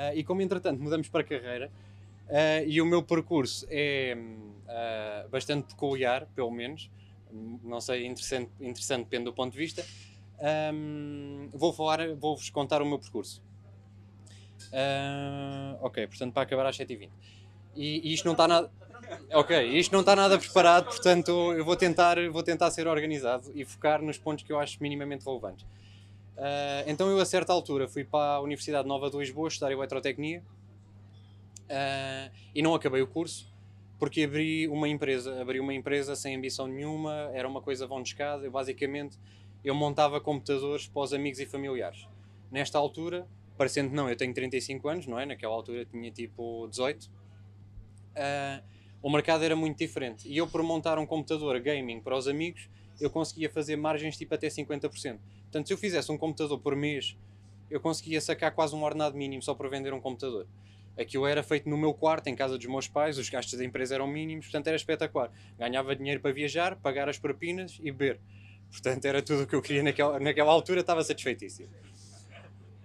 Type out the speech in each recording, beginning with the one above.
Uh, e como entretanto mudamos para carreira uh, e o meu percurso é uh, bastante peculiar, pelo menos, não sei, interessante, interessante depende do ponto de vista, um, vou falar, vou-vos contar o meu percurso. ok, portanto para acabar às 7h20. E, e isto não está nada. Ok, isto não está nada preparado, portanto eu vou tentar, vou tentar ser organizado e focar nos pontos que eu acho minimamente relevantes. Uh, então eu a certa altura fui para a Universidade Nova de Lisboa estudar Eletrotecnia uh, e não acabei o curso porque abri uma empresa, abri uma empresa sem ambição nenhuma, era uma coisa vão de escada, eu basicamente eu montava computadores para os amigos e familiares. Nesta altura, parecendo não, eu tenho 35 anos, não é? Naquela altura tinha tipo 18. Uh, ah, o mercado era muito diferente. E eu, por montar um computador gaming para os amigos, eu conseguia fazer margens tipo até 50%. Portanto, se eu fizesse um computador por mês, eu conseguia sacar quase um ordenado mínimo só para vender um computador. Aquilo era feito no meu quarto, em casa dos meus pais, os gastos da empresa eram mínimos, portanto era espetacular. Ganhava dinheiro para viajar, pagar as propinas e beber. Portanto, era tudo o que eu queria naquela, naquela altura, estava satisfeitíssimo.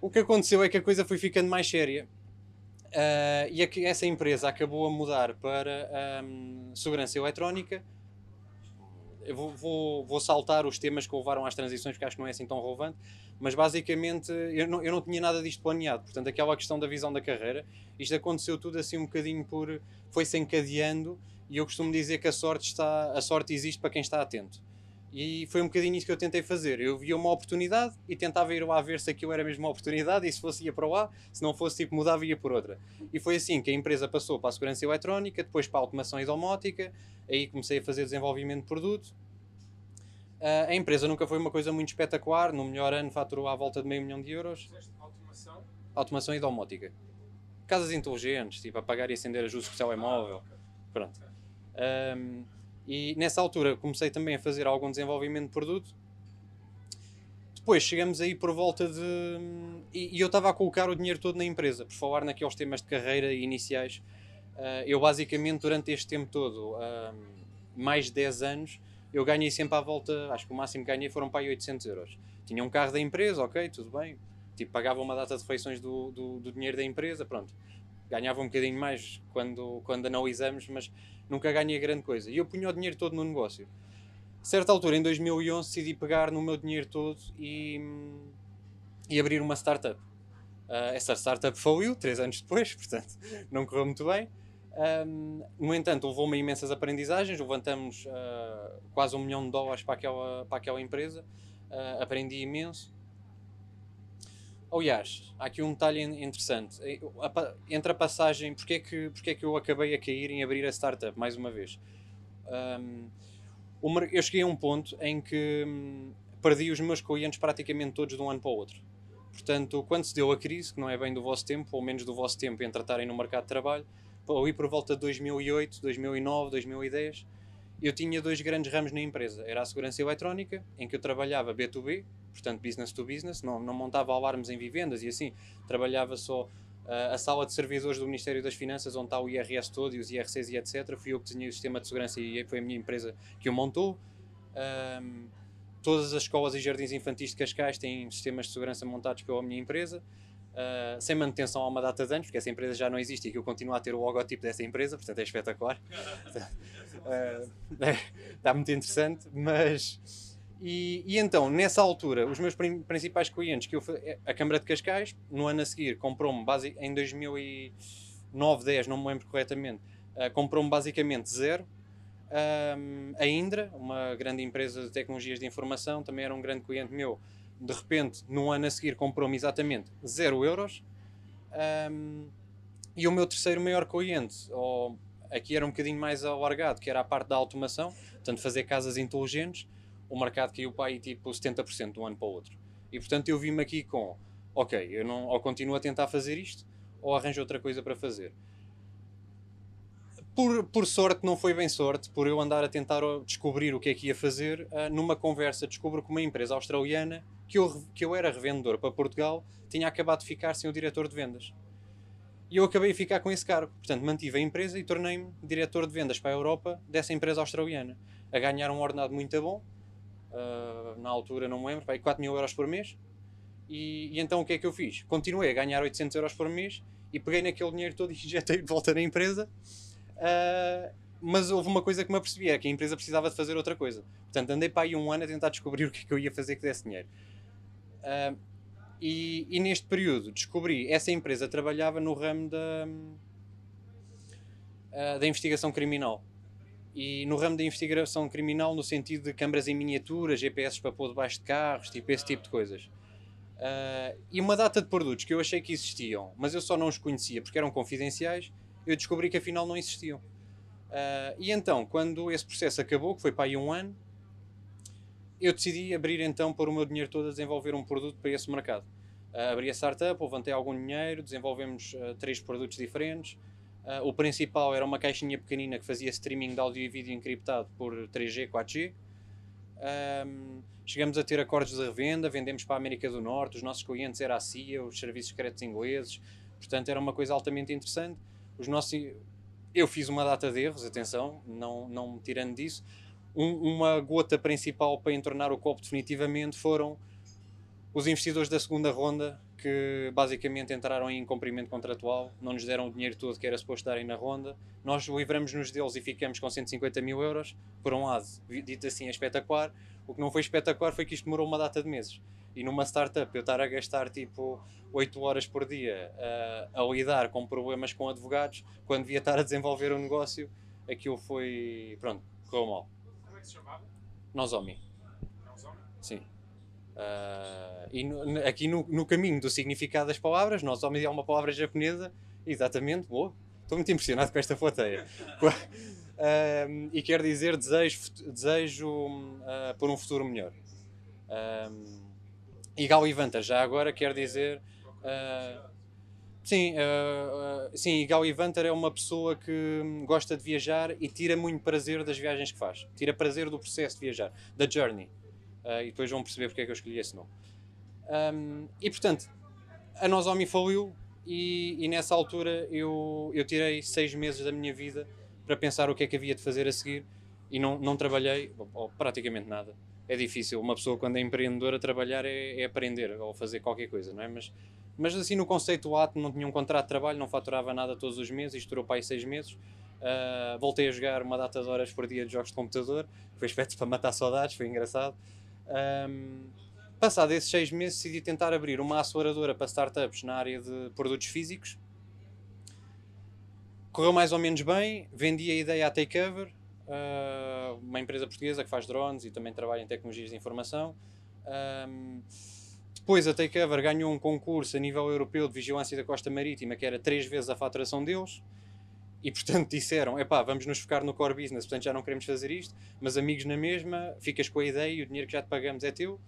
O que aconteceu é que a coisa foi ficando mais séria uh, e é essa empresa acabou a mudar para um, segurança eletrónica eu vou, vou, vou, saltar os temas que levaram às transições, porque acho que não é assim tão relevante, mas basicamente eu não, eu não tinha nada disto planeado. Portanto, aquela questão da visão da carreira, isto aconteceu tudo assim um bocadinho por. foi-se encadeando, e eu costumo dizer que a sorte, está, a sorte existe para quem está atento. E foi um bocadinho isso que eu tentei fazer. Eu via uma oportunidade e tentava ir lá ver se aquilo era mesmo uma oportunidade e se fosse ia para lá, se não fosse tipo mudava ia por outra. E foi assim que a empresa passou para a segurança eletrónica, depois para a automação e domótica, aí comecei a fazer desenvolvimento de produto. Uh, a empresa nunca foi uma coisa muito espetacular, no melhor ano faturou à volta de meio milhão de euros. Automação? Automação e domótica. Casas inteligentes, tipo apagar e acender ajustes de telemóvel. Pronto. Um, e nessa altura comecei também a fazer algum desenvolvimento de produto. Depois chegamos aí por volta de. E, eu estava a colocar o dinheiro todo na empresa, por falar naqueles temas de carreira iniciais. Uh, eu basicamente durante este tempo todo, uh, mais de 10 anos, eu ganhei sempre à volta, acho que o máximo que ganhei foram para aí 800 euros. Tinha um carro da empresa, ok, tudo bem. Tipo, pagava uma data de refeições do, do, do dinheiro da empresa, pronto. Ganhava um bocadinho mais quando, quando analisamos, mas nunca ganhei grande coisa. E eu punha o dinheiro todo no negócio. Certa altura, em 2011, decidi pegar no meu dinheiro todo e, e abrir uma startup. Uh, essa startup faliu, três anos depois, portanto, não correu muito bem. Um, no entanto, levou-me imensas aprendizagens, levantamos uh, quase um milhão de dólares para aquela, para aquela empresa, uh, aprendi imenso. Aliás, há aqui um detalhe interessante. Entre a passagem, porque é, que, porque é que eu acabei a cair em abrir a startup, mais uma vez? Um, eu cheguei a um ponto em que hum, perdi os meus clientes praticamente todos de um ano para o outro. Portanto, quando se deu a crise, que não é bem do vosso tempo, ou menos do vosso tempo em tratarem no mercado de trabalho, ali por volta de 2008, 2009, 2010, eu tinha dois grandes ramos na empresa. Era a segurança eletrónica, em que eu trabalhava B2B, portanto business to business, não, não montava alarmes em vivendas e assim, trabalhava só uh, a sala de servidores do Ministério das Finanças, onde está o IRS todo e os IRCs e etc. Fui eu que desenhei o sistema de segurança e foi a minha empresa que o montou. Um, todas as escolas e jardins infantis de Cascais têm sistemas de segurança montados pela minha empresa uh, sem manutenção há uma data de anos, porque essa empresa já não existe e que eu continuo a ter o logotipo dessa empresa, portanto é espetacular. uh, está muito interessante, mas. E, e, então, nessa altura, os meus principais clientes, que eu, a Câmara de Cascais, no ano a seguir, comprou-me, em 2009, 10, não me lembro corretamente, uh, comprou-me basicamente zero. Um, a Indra, uma grande empresa de tecnologias de informação, também era um grande cliente meu, de repente, no ano a seguir, comprou-me exatamente 0 euros. Um, e o meu terceiro maior cliente, ou aqui era um bocadinho mais alargado, que era a parte da automação, portanto, fazer casas inteligentes, o mercado caiu para aí tipo 70% de um ano para o outro. E portanto, eu vi-me aqui com: ok, eu não, ou continuo a tentar fazer isto, ou arranjo outra coisa para fazer. Por, por sorte, não foi bem sorte, por eu andar a tentar descobrir o que é que ia fazer, uh, numa conversa descubro que uma empresa australiana que eu, que eu era revendedor para Portugal, tinha acabado de ficar sem o diretor de vendas. E eu acabei de ficar com esse cargo. Portanto, mantive a empresa e tornei-me diretor de vendas para a Europa dessa empresa australiana. A ganhar um ordenado muito bom, uh, na altura não me lembro, pá, 4 mil euros por mês. E, e, então o que é que eu fiz? Continuei a ganhar 800 euros por mês e peguei naquele dinheiro todo e injetei de volta na empresa. Uh, mas houve uma coisa que me apercebi, é que a empresa precisava de fazer outra coisa. Portanto, andei para aí um ano a tentar descobrir o que é que eu ia fazer que desse dinheiro. Uh, e, e, neste período descobri, essa empresa trabalhava no ramo da, uh, da investigação criminal. E no ramo da investigação criminal no sentido de câmaras em miniatura, GPS para pôr debaixo de carros, tipo esse tipo de coisas. Uh, e uma data de produtos que eu achei que existiam, mas eu só não os conhecia porque eram confidenciais, eu descobri que afinal não existiam. Uh, e então, quando esse processo acabou, que foi para aí um ano, eu decidi abrir então, pôr o meu dinheiro todo a desenvolver um produto para esse mercado. Uh, abri a startup, levantei algum dinheiro, desenvolvemos uh, três produtos diferentes. O principal era uma caixinha pequenina que fazia streaming de áudio e vídeo encriptado por 3G, 4G. Um, chegamos a ter acordos de revenda, vendemos para a América do Norte, os nossos clientes eram a CIA, os serviços secretos ingleses, portanto era uma coisa altamente interessante. Os nossos eu fiz uma data de erros, atenção, não, não me tirando disso. Um, uma gota principal para entornar o copo definitivamente foram os investidores da segunda ronda que basicamente entraram em cumprimento contratual, não nos deram o dinheiro todo que era suposto darem na ronda. Nós livramos-nos deles e ficamos com 150 mil euros. Por um lado, dito assim, é espetacular. O que não foi espetacular foi que isto demorou uma data de meses. E numa startup eu estar a gastar tipo 8 horas por dia uh, a lidar com problemas com advogados, quando devia estar a desenvolver um negócio, aquilo foi. pronto, correu mal. Como é que se chamava? Nozomi. Nozomi? Sim. Uh, e no, aqui no, no, caminho do significado das palavras, Nozomi é uma palavra japonesa, exatamente, boa. Estou muito impressionado com esta foteia. uh, e quer dizer desejo, desejo uh, por um futuro melhor. Um, e Gal Ivanta, já agora quer dizer. Sim, uh, sim, Gal é uma pessoa que gosta de viajar e tira muito prazer das viagens que faz. Tira prazer do processo de viajar, da journey. Uh, e depois vão perceber porque é que eu escolhi esse nome. Um, e portanto, a Nozomi faliu e, e, nessa altura eu, eu tirei seis meses da minha vida para pensar o que é que havia de fazer a seguir e não, não trabalhei, ou, ou praticamente nada é difícil. Uma pessoa, quando é empreendedora, trabalhar é, é, aprender ou fazer qualquer coisa, não é? Mas, mas assim, no conceito ato, não tinha um contrato de trabalho, não faturava nada todos os meses, isto durou para aí seis meses. Uh, voltei a jogar uma data de horas por dia de jogos de computador, foi aspecto para matar saudades, foi engraçado. Um, passado esses seis meses, decidi tentar abrir uma aceleradora para startups na área de produtos físicos. Correu mais ou menos bem, vendi a ideia à Takeover, uh, uma empresa portuguesa que faz drones e também trabalha em tecnologias de informação. Depois a Takeover ganhou um concurso a nível europeu de vigilância da costa marítima que era três vezes a faturação deles e portanto disseram, epá, vamos nos focar no core business, portanto já não queremos fazer isto, mas amigos na mesma, ficas com a ideia e o dinheiro que já te pagamos é teu.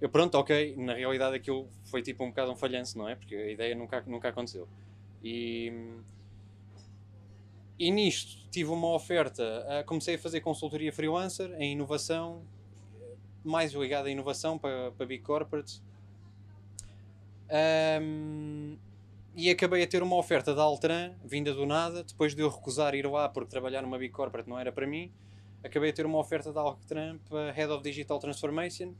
Eu pronto, ok, na realidade aquilo foi tipo um bocado um falhanço, não é? Porque a ideia nunca, nunca aconteceu. E, e nisto tive uma oferta, uh, comecei a fazer consultoria freelancer em inovação, mais ligada à inovação para, para Big Corporates. Um, e acabei a ter uma oferta da Altran, vinda do nada, depois de eu recusar ir lá porque trabalhar numa Big Corporate não era para mim. Acabei a ter uma oferta da Altran para Head of Digital Transformation,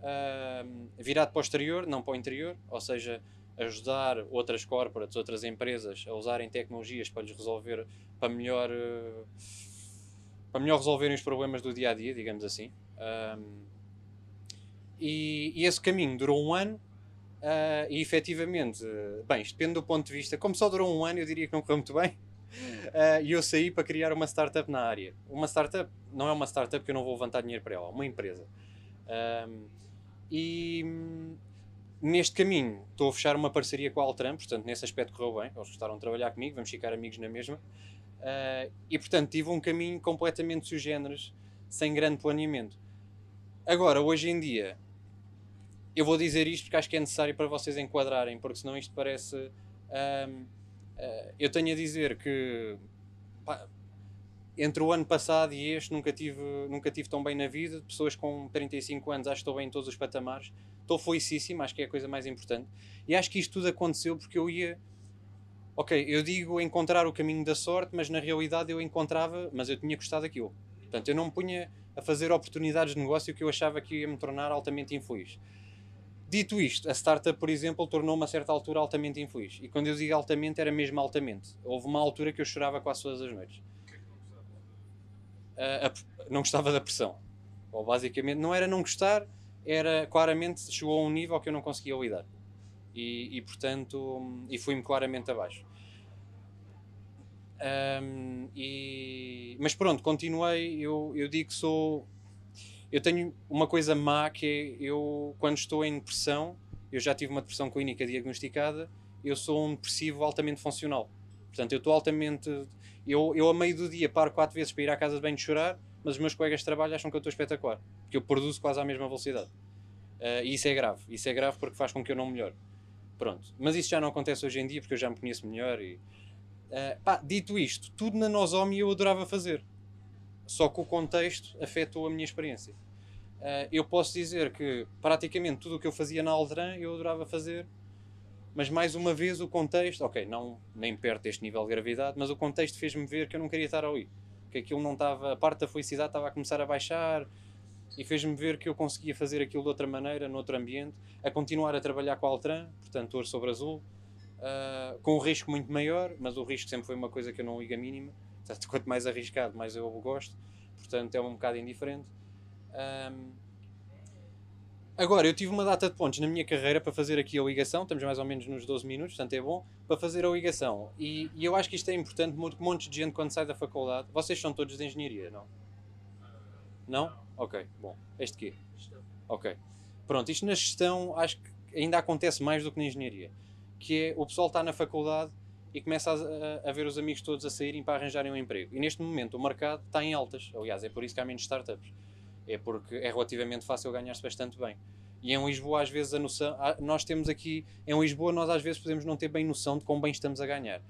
um, virado para o exterior, não para o interior, ou seja, ajudar outras corporates, outras empresas a usarem tecnologias para lhes resolver, para melhor, eh, para melhor resolverem os problemas do dia a dia, digamos assim. E, e, esse caminho durou um ano uh, e efetivamente, bem, isto depende do ponto de vista, como só durou um ano, eu diria que não correu muito bem. Uh, e eu saí para criar uma startup na área. Uma startup não é uma startup que eu não vou levantar dinheiro para ela, é uma empresa. Um, e neste caminho estou a fechar uma parceria com a Altran, portanto nesse aspecto correu bem, eles gostaram de trabalhar comigo, vamos ficar amigos na mesma. Uh, e portanto tive um caminho completamente sugêneres, sem grande planeamento. Agora, hoje em dia, eu vou dizer isto porque acho que é necessário para vocês enquadrarem, porque senão isto parece. uh, eu tenho a dizer que pá, entre o ano passado e este nunca tive, nunca tive tão bem na vida. Pessoas com 35 anos acho que estou bem em todos os patamares estou felicíssimo, acho que é a coisa mais importante. E acho que isto tudo aconteceu porque eu ia. Ok, eu digo encontrar o caminho da sorte, mas na realidade eu encontrava, mas eu tinha gostado daquilo. Portanto, eu não me punha a fazer oportunidades de negócio que eu achava que ia me tornar altamente infeliz. Dito isto, a startup, por exemplo, tornou-me a certa altura altamente infeliz. E quando eu digo altamente, era mesmo altamente. Houve uma altura que eu chorava quase todas as noites. Uh, não gostava da pressão. Ou basicamente, não era não gostar, era claramente chegou a um nível que eu não conseguia lidar. E, e portanto, e fui-me claramente abaixo. Um, e, mas pronto, continuei. Eu, eu digo que sou. Eu tenho uma coisa má que é eu, quando estou em depressão, eu já tive uma depressão clínica diagnosticada, eu sou um depressivo altamente funcional. Portanto, eu estou altamente. Eu, eu, a meio do dia, paro quatro vezes para ir à casa de banho chorar, mas os meus colegas de trabalho acham que eu estou espetacular, porque eu produzo quase à mesma velocidade. Uh, e isso é grave. Isso é grave porque faz com que eu não melhore. Pronto. Mas isso já não acontece hoje em dia porque eu já me conheço melhor. E, uh, pá, dito isto, tudo na Nozomi eu adorava fazer. Só que o contexto afetou a minha experiência. Uh, eu posso dizer que praticamente tudo o que eu fazia na Aldran eu adorava fazer, mas mais uma vez o contexto, ok, não nem perto deste nível de gravidade, mas o contexto fez-me ver que eu não queria estar ali que aquilo não estava, a parte da felicidade estava a começar a baixar e fez-me ver que eu conseguia fazer aquilo de outra maneira, noutro ambiente, a continuar a trabalhar com a Altran, portanto, ouro sobre azul, uh, com um risco muito maior, mas o risco sempre foi uma coisa que eu não ligo a mínima. Portanto, quanto mais arriscado, mais eu gosto, portanto, é um bocado indiferente. Um, Agora, eu tive uma data de pontos na minha carreira para fazer aqui a ligação, estamos mais ou menos nos 12 minutos, portanto é bom, para fazer a ligação. E, e eu acho que isto é importante, um monte de gente quando sai da faculdade. Vocês são todos de engenharia, não? Não? Ok, bom. Este quê? Ok. Pronto, isto na gestão acho que ainda acontece mais do que na engenharia. Que é o pessoal está na faculdade e começa a, a, ver os amigos todos a saírem para arranjarem um emprego. E neste momento o mercado está em altas. Aliás, é por isso que há menos startups é porque é relativamente fácil ganhar-se bastante bem. E em Lisboa, às vezes, a noção. Nós temos aqui. Em Lisboa, nós às vezes podemos não ter bem noção de quão bem estamos a ganhar.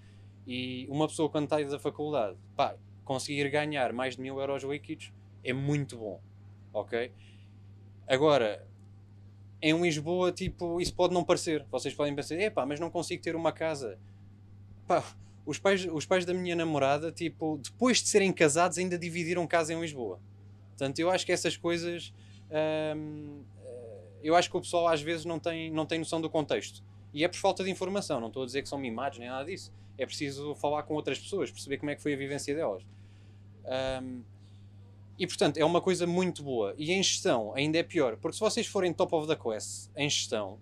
E uma pessoa, quando está da faculdade, pá, conseguir ganhar mais de mil euros líquidos é muito bom. Ok? Agora, em Lisboa, tipo, isso pode não parecer. Vocês podem pensar, epá, mas não consigo ter uma casa. Pá, os pais, os pais da minha namorada, tipo, depois de serem casados, ainda dividiram casa em Lisboa. Portanto, eu acho que essas coisas. Hum, eu acho que o pessoal às vezes não tem, não tem noção do contexto. E é por falta de informação. Não estou a dizer que são mimados nem nada disso. É preciso falar com outras pessoas, perceber como é que foi a vivência delas. Um, e portanto, é uma coisa muito boa. E em gestão ainda é pior, porque se vocês forem top of the quest em gestão,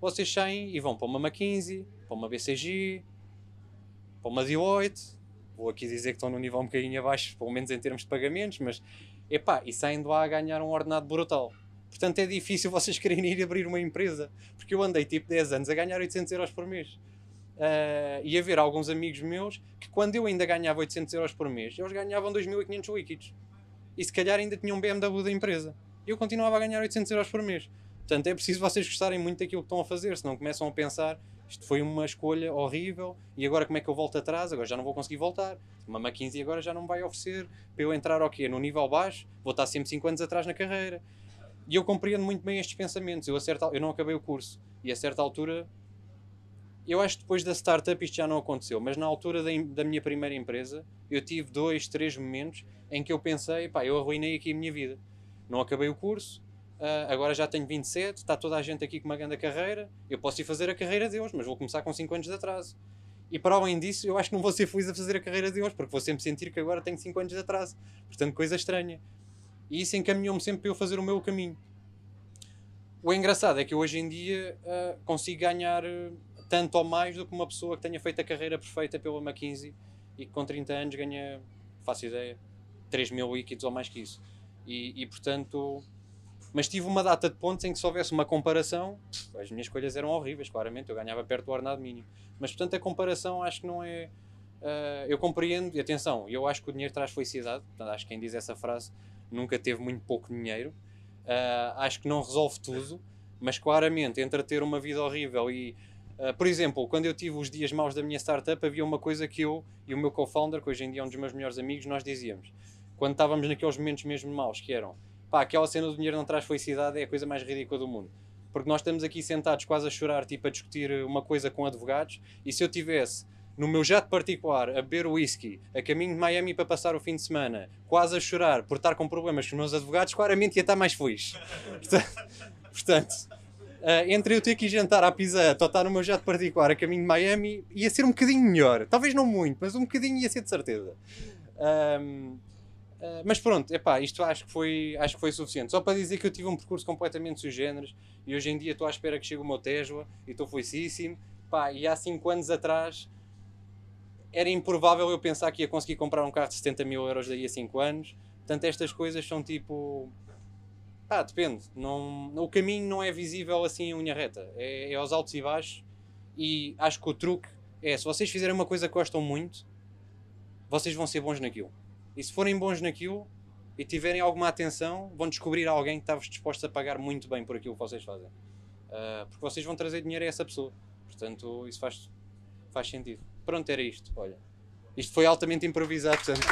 vocês saem e vão para uma McKinsey, para uma BCG, para uma Deloitte. Vou aqui dizer que estão no nível um bocadinho abaixo, pelo menos em termos de pagamentos, mas Epá, e saem de lá a ganhar um ordenado brutal. Portanto, é difícil vocês quererem ir abrir uma empresa. Porque eu andei tipo 10 anos a ganhar 800 euros por mês. Uh, e a ver alguns amigos meus que quando eu ainda ganhava 800 euros por mês, eles ganhavam 2.500 líquidos. E se calhar ainda tinham um BMW da empresa. Eu continuava a ganhar 800 euros por mês. Portanto, é preciso vocês gostarem muito daquilo que estão a fazer, senão começam a pensar isto foi uma escolha horrível e agora como é que eu volto atrás? Agora já não vou conseguir voltar. Uma McKinsey agora já não vai oferecer para eu entrar quê? No nível baixo, vou estar sempre 5 anos atrás na carreira. E eu compreendo muito bem estes pensamentos. Eu, a certa, eu não acabei o curso e a certa altura, eu acho que depois da startup isto já não aconteceu, mas na altura da, da minha primeira empresa, eu tive dois, três momentos em que eu pensei, pá, eu arruinei aqui a minha vida. Não acabei o curso, Uh, agora já tenho 27, está toda a gente aqui com uma grande carreira. Eu posso ir fazer a carreira de hoje, mas vou começar com 5 anos de atraso. E para além disso, eu acho que não vou ser feliz a fazer a carreira de hoje, porque vou sempre sentir que agora tenho 5 anos de atraso. Portanto, coisa estranha. E isso encaminhou-me sempre para eu fazer o meu caminho. O engraçado é que hoje em dia uh, consigo ganhar uh, tanto ou mais do que uma pessoa que tenha feito a carreira perfeita pela McKinsey e que com 30 anos ganha, faço ideia, 3 mil líquidos ou mais que isso. E, e portanto mas tive uma data de pontos em que se houvesse uma comparação, as minhas escolhas eram horríveis, claramente, eu ganhava perto do ordenado mínimo. Mas portanto a comparação acho que não é. Uh, eu compreendo, e atenção, eu acho que o dinheiro traz felicidade, portanto, acho que quem diz essa frase nunca teve muito pouco dinheiro. Uh, acho que não resolve tudo, mas claramente entre ter uma vida horrível e. Uh, por exemplo, quando eu tive os dias maus da minha startup, havia uma coisa que eu e o meu co-founder, que hoje em dia é um dos meus melhores amigos, nós dizíamos. Quando estávamos naqueles momentos mesmo maus, que eram pá, aquela cena do dinheiro não traz felicidade é a coisa mais ridícula do mundo. Porque nós estamos aqui sentados quase a chorar, tipo a discutir uma coisa com advogados, e se eu tivesse no meu jato particular, a beber whisky, a caminho de Miami para passar o fim de semana, quase a chorar por estar com problemas com os meus advogados, claramente ia estar mais feliz. Portanto, portanto uh, entre eu ter que ir jantar à pizza ou estar no meu jato particular a caminho de Miami, ia ser um bocadinho melhor. Talvez não muito, mas um bocadinho ia ser de certeza. Um, Uh, mas pronto, epá, isto acho que, foi, acho que foi suficiente. Só para dizer que eu tive um percurso completamente sui generis e hoje em dia estou à espera que chegue o meu Tesla e estou felicíssimo. E há 5 anos atrás era improvável eu pensar que ia conseguir comprar um carro de 70 mil euros daí a 5 anos. Portanto, estas coisas são tipo. Pá, depende. Não, o caminho não é visível assim em unha reta. É, é aos altos e baixos. E acho que o truque é: se vocês fizerem uma coisa que gostam muito, vocês vão ser bons naquilo. E se forem bons naquilo e tiverem alguma atenção, vão descobrir alguém que está-vos disposto a pagar muito bem por aquilo que vocês fazem. Uh, porque vocês vão trazer dinheiro a essa pessoa. Portanto, isso faz, faz sentido. Pronto, era isto. Olha. Isto foi altamente improvisado, portanto.